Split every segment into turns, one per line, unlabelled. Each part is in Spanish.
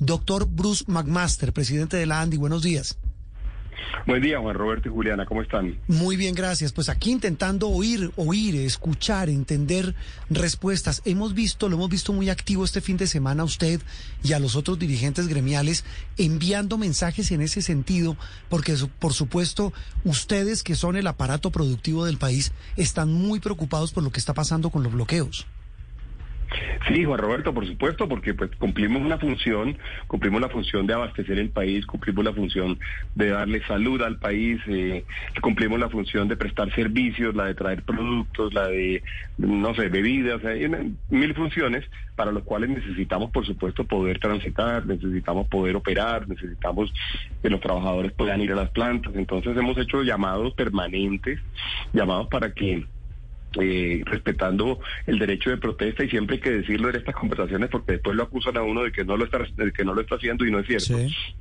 Doctor Bruce McMaster, presidente de la ANDI, buenos días.
Buen día, Juan Roberto y Juliana, ¿cómo están?
Muy bien, gracias. Pues aquí intentando oír, oír, escuchar, entender respuestas. Hemos visto, lo hemos visto muy activo este fin de semana a usted y a los otros dirigentes gremiales enviando mensajes en ese sentido, porque por supuesto ustedes que son el aparato productivo del país están muy preocupados por lo que está pasando con los bloqueos.
Sí, Juan Roberto, por supuesto, porque pues cumplimos una función, cumplimos la función de abastecer el país, cumplimos la función de darle salud al país, eh, cumplimos la función de prestar servicios, la de traer productos, la de, no sé, bebidas, hay mil funciones para los cuales necesitamos, por supuesto, poder transitar, necesitamos poder operar, necesitamos que los trabajadores puedan ir a las plantas. Entonces hemos hecho llamados permanentes, llamados para que eh, respetando el derecho de protesta y siempre hay que decirlo en estas conversaciones porque después lo acusan a uno de que no lo está de que no lo está haciendo y no es cierto.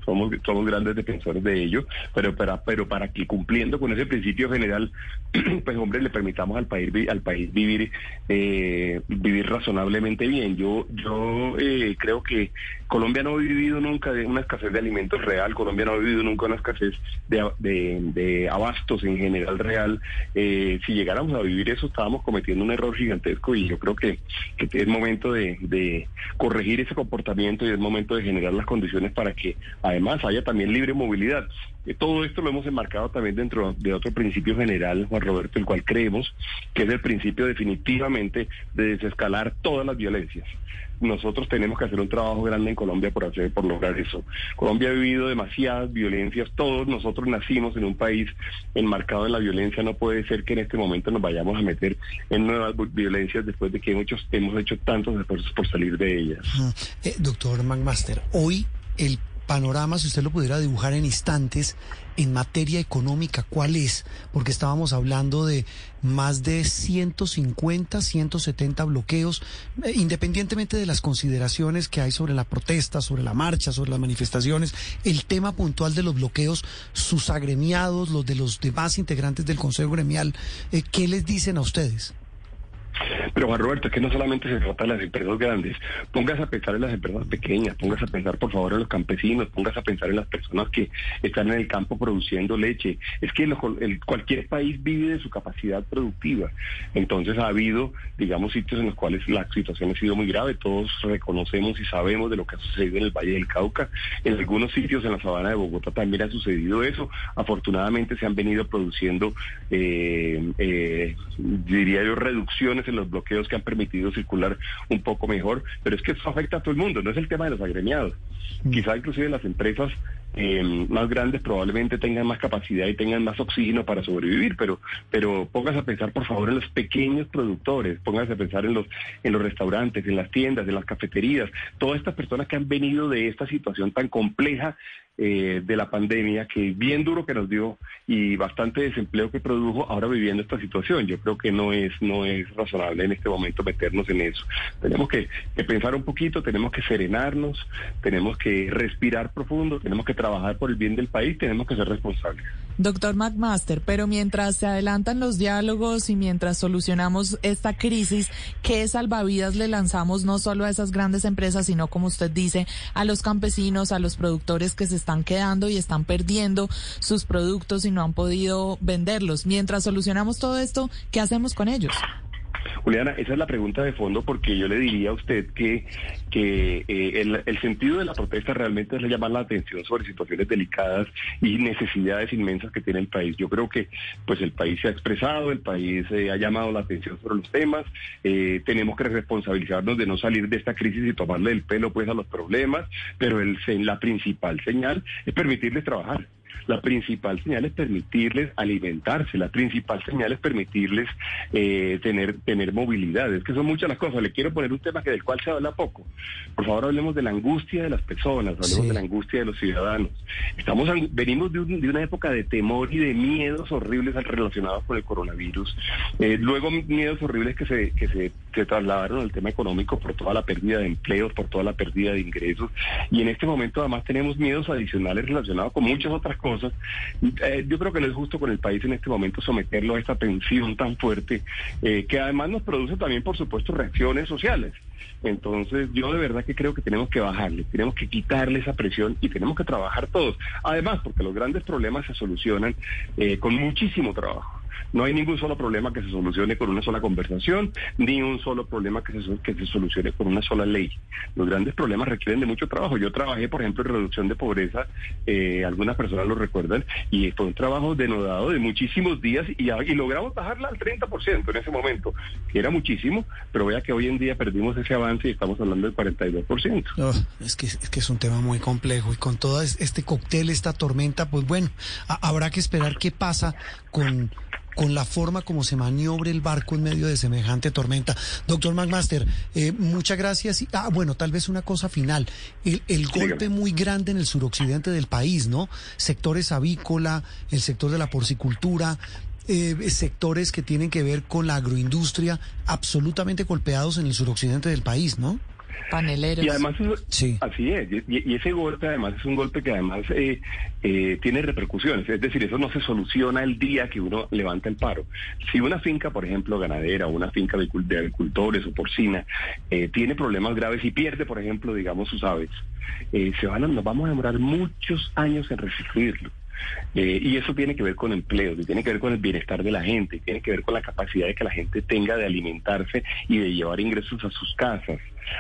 Somos somos grandes defensores de ello, pero para pero para que cumpliendo con ese principio general, pues hombre le permitamos al país al país vivir eh, vivir razonablemente bien. Yo yo eh, creo que Colombia no ha vivido nunca de una escasez de alimentos real, Colombia no ha vivido nunca una escasez de, de, abastos en general real. si llegáramos a vivir eso estábamos cometiendo un error gigantesco y yo creo que, es momento de, corregir ese comportamiento y es momento de generar las condiciones para que además haya también libre movilidad. Eh, todo esto lo hemos enmarcado también dentro de otro principio general, Juan Roberto, el cual creemos que es el principio definitivamente de desescalar todas las violencias nosotros tenemos que hacer un trabajo grande en Colombia por hacer, por lograr eso. Colombia ha vivido demasiadas violencias, todos nosotros nacimos en un país enmarcado en la violencia, no puede ser que en este momento nos vayamos a meter en nuevas violencias después de que muchos hemos hecho tantos esfuerzos por salir de ellas.
Eh, doctor McMaster, hoy el panorama, si usted lo pudiera dibujar en instantes, en materia económica, ¿cuál es? Porque estábamos hablando de más de 150, 170 bloqueos, eh, independientemente de las consideraciones que hay sobre la protesta, sobre la marcha, sobre las manifestaciones, el tema puntual de los bloqueos, sus agremiados, los de los demás integrantes del Consejo Gremial, eh, ¿qué les dicen a ustedes?
Pero Juan Roberto, es que no solamente se trata de las empresas grandes, póngase a pensar en las empresas pequeñas, póngase a pensar por favor en los campesinos, póngase a pensar en las personas que están en el campo produciendo leche. Es que cualquier país vive de su capacidad productiva. Entonces ha habido, digamos, sitios en los cuales la situación ha sido muy grave, todos reconocemos y sabemos de lo que ha sucedido en el Valle del Cauca. En algunos sitios en la sabana de Bogotá también ha sucedido eso. Afortunadamente se han venido produciendo, eh, eh, diría yo, reducciones en los bloqueos que han permitido circular un poco mejor, pero es que eso afecta a todo el mundo, no es el tema de los agremiados. Mm. Quizá inclusive las empresas eh, más grandes probablemente tengan más capacidad y tengan más oxígeno para sobrevivir, pero, pero póngase a pensar por favor en los pequeños productores, póngase a pensar en los, en los restaurantes, en las tiendas, en las cafeterías, todas estas personas que han venido de esta situación tan compleja eh, de la pandemia, que bien duro que nos dio y bastante desempleo que produjo, ahora viviendo esta situación. Yo creo que no es, no es razonable en este momento meternos en eso. Tenemos que, que pensar un poquito, tenemos que serenarnos, tenemos que respirar profundo, tenemos que trabajar por el bien del país, tenemos que ser responsables.
Doctor McMaster, pero mientras se adelantan los diálogos y mientras solucionamos esta crisis, ¿qué salvavidas le lanzamos no solo a esas grandes empresas, sino como usted dice, a los campesinos, a los productores que se están quedando y están perdiendo sus productos y no han podido venderlos? Mientras solucionamos todo esto, ¿qué hacemos con ellos?
Juliana, esa es la pregunta de fondo porque yo le diría a usted que, que eh, el, sentido de la protesta realmente es llamar la atención sobre situaciones delicadas y necesidades inmensas que tiene el país. Yo creo que pues el país se ha expresado, el país eh, ha llamado la atención sobre los temas, eh, tenemos que responsabilizarnos de no salir de esta crisis y tomarle el pelo pues a los problemas, pero el, la principal señal es permitirles trabajar. La principal señal es permitirles alimentarse, la principal señal es permitirles eh, tener, tener movilidad. Es que son muchas las cosas. Le quiero poner un tema que del cual se habla poco. Por favor, hablemos de la angustia de las personas, hablemos de la angustia de los ciudadanos. Estamos venimos de, una época de temor y de miedos horribles relacionados con el coronavirus. Eh, luego miedos horribles que se, que se, se trasladaron al tema económico por toda la pérdida de empleos, por toda la pérdida de ingresos. Y en este momento además tenemos miedos adicionales relacionados con muchas otras cosas. Eh, yo creo que no es justo con el país en este momento someterlo a esta tensión tan fuerte, eh, que además nos produce también, por supuesto, reacciones sociales. Entonces, yo de verdad que creo que tenemos que bajarle, tenemos que quitarle esa presión y tenemos que trabajar todos. Además, porque los grandes problemas se solucionan eh, con muchísimo trabajo. No hay ningún solo problema que se solucione con una sola conversación, ni un solo problema que se, que se solucione con una sola ley. Los grandes problemas requieren de mucho trabajo. Yo trabajé, por ejemplo, en reducción de pobreza, eh, algunas personas lo recuerdan, y fue un trabajo denodado de muchísimos días y, logramos bajarla al 30% en ese momento, que era muchísimo, pero vea que hoy en día perdimos ese avance y estamos hablando del 42%.
Oh, es, que, es que es un tema muy complejo y con todo este cóctel, esta tormenta, pues bueno, habrá que esperar qué pasa con con la forma como se maniobre el barco en medio de semejante tormenta. Doctor McMaster, eh, muchas gracias. ah, bueno, tal vez una cosa final. El, golpe muy grande en el suroccidente del país, ¿no? Sectores avícola, el sector de la porcicultura, eh, sectores que tienen que ver con la agroindustria, absolutamente golpeados en el suroccidente del país, ¿no?
Paneleros.
Y además, sí. así es. Y, ese golpe, además, es un golpe que además eh, eh, tiene repercusiones. Es decir, eso no se soluciona el día que uno levanta el paro. Si una finca, por ejemplo, ganadera o una finca de, agricultores o porcina, eh, tiene problemas graves y pierde, por ejemplo, digamos, sus aves, se van a, nos vamos a demorar muchos años en restituirlo. Y eso tiene que ver con empleos, tiene que ver con el bienestar de la gente, tiene que ver con la capacidad de que la gente tenga de alimentarse y de llevar ingresos a sus casas.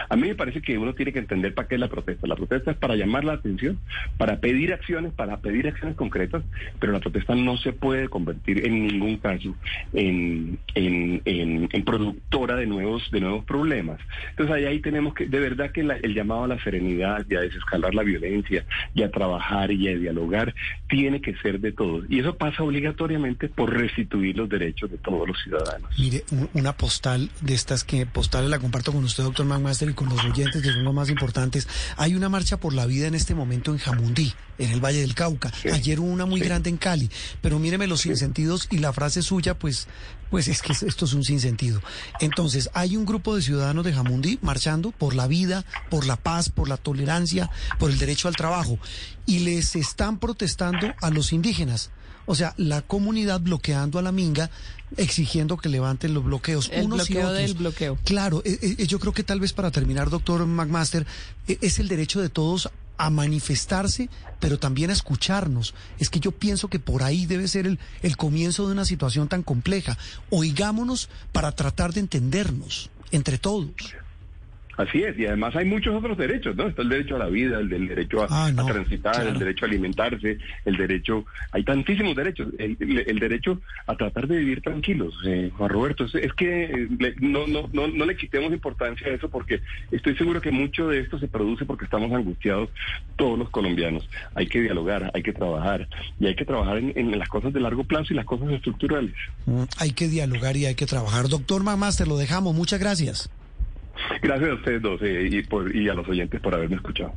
A mí me parece que uno tiene que entender para qué es la protesta. La protesta es para llamar la atención, para pedir acciones, para pedir acciones concretas, pero la protesta no se puede convertir en ningún caso en, productora de nuevos, de nuevos problemas. Entonces ahí, ahí tenemos que, de verdad que el llamado a la serenidad y a desescalar la violencia y a trabajar y a dialogar tiene que ser de todos. Y eso pasa obligatoriamente por restituir los derechos de todos los ciudadanos.
Mire, una postal de estas que postales la comparto con usted, doctor Magmas y con los oyentes, que son los más importantes. Hay una marcha por la vida en este momento en Jamundí, en el Valle del Cauca. Ayer hubo una muy grande en Cali. Pero míreme los sinsentidos y la frase suya, pues, pues es que esto es un sinsentido. Entonces, hay un grupo de ciudadanos de Jamundí marchando por la vida, por la paz, por la tolerancia, por el derecho al trabajo. Y les están protestando a los indígenas. O sea, la comunidad bloqueando a la minga, exigiendo que levanten los bloqueos.
El bloqueo del bloqueo.
Claro, eh, eh, yo creo que tal vez para terminar, doctor McMaster, eh, es el derecho de todos a manifestarse, pero también a escucharnos. Es que yo pienso que por ahí debe ser el, el comienzo de una situación tan compleja. Oigámonos para tratar de entendernos entre todos.
Así es, y además hay muchos otros derechos, ¿no? Está el derecho a la vida, el, derecho a, ah, transitar, el derecho a alimentarse, el derecho, hay tantísimos derechos, el, derecho a tratar de vivir tranquilos, eh, Juan Roberto. Es, que no, no, no, no le quitemos importancia a eso porque estoy seguro que mucho de esto se produce porque estamos angustiados todos los colombianos. Hay que dialogar, hay que trabajar, y hay que trabajar en, las cosas de largo plazo y las cosas estructurales.
Mm, hay que dialogar y hay que trabajar. Doctor Mamás, te lo dejamos. Muchas gracias.
Gracias a ustedes dos eh, y, por, y a los oyentes por haberme escuchado.